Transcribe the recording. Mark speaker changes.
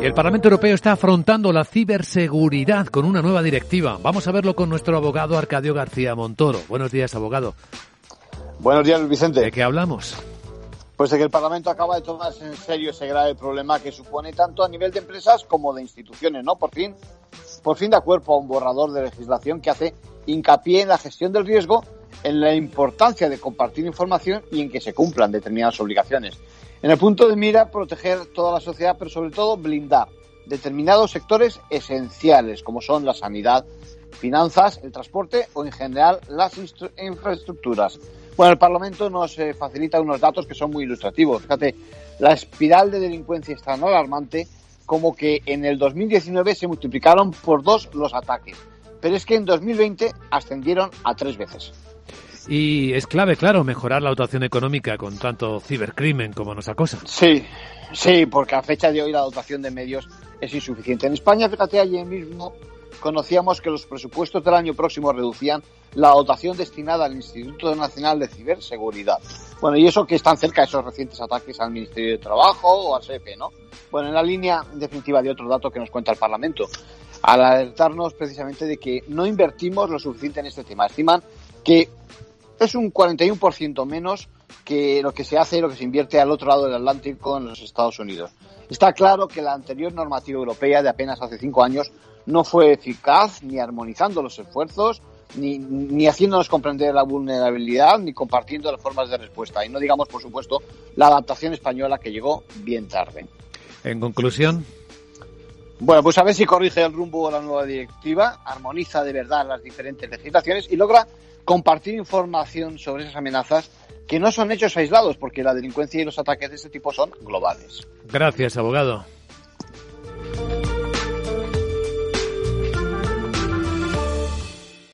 Speaker 1: Y el Parlamento Europeo está afrontando la ciberseguridad con una nueva directiva. Vamos a verlo con nuestro abogado Arcadio García Montoro. Buenos días, abogado.
Speaker 2: Buenos días, Vicente.
Speaker 1: ¿De qué hablamos?
Speaker 2: Pues de que el Parlamento acaba de tomarse en serio ese grave problema que supone tanto a nivel de empresas como de instituciones, ¿no? Por fin, por fin da cuerpo a un borrador de legislación que hace hincapié en la gestión del riesgo, en la importancia de compartir información y en que se cumplan determinadas obligaciones. En el punto de mira, proteger toda la sociedad, pero sobre todo blindar determinados sectores esenciales, como son la sanidad, finanzas, el transporte o en general las infraestructuras. Bueno, el Parlamento nos eh, facilita unos datos que son muy ilustrativos. Fíjate, la espiral de delincuencia es tan alarmante como que en el 2019 se multiplicaron por dos los ataques, pero es que en 2020 ascendieron a tres veces.
Speaker 1: Y es clave, claro, mejorar la dotación económica con tanto cibercrimen como nos acosa.
Speaker 2: Sí, sí, porque a fecha de hoy la dotación de medios es insuficiente. En España, fíjate, ayer mismo conocíamos que los presupuestos del año próximo reducían la dotación destinada al Instituto Nacional de Ciberseguridad. Bueno, y eso que están cerca de esos recientes ataques al Ministerio de Trabajo o al SEPE, ¿no? Bueno, en la línea definitiva de otro dato que nos cuenta el Parlamento, al alertarnos precisamente de que no invertimos lo suficiente en este tema. Estiman que es un 41% menos que lo que se hace lo que se invierte al otro lado del Atlántico en los Estados Unidos. Está claro que la anterior normativa europea de apenas hace cinco años no fue eficaz ni armonizando los esfuerzos, ni, ni haciéndonos comprender la vulnerabilidad, ni compartiendo las formas de respuesta. Y no digamos, por supuesto, la adaptación española que llegó bien tarde.
Speaker 1: En conclusión.
Speaker 2: Bueno, pues a ver si corrige el rumbo a la nueva directiva, armoniza de verdad las diferentes legislaciones y logra compartir información sobre esas amenazas que no son hechos aislados, porque la delincuencia y los ataques de este tipo son globales.
Speaker 1: Gracias, abogado.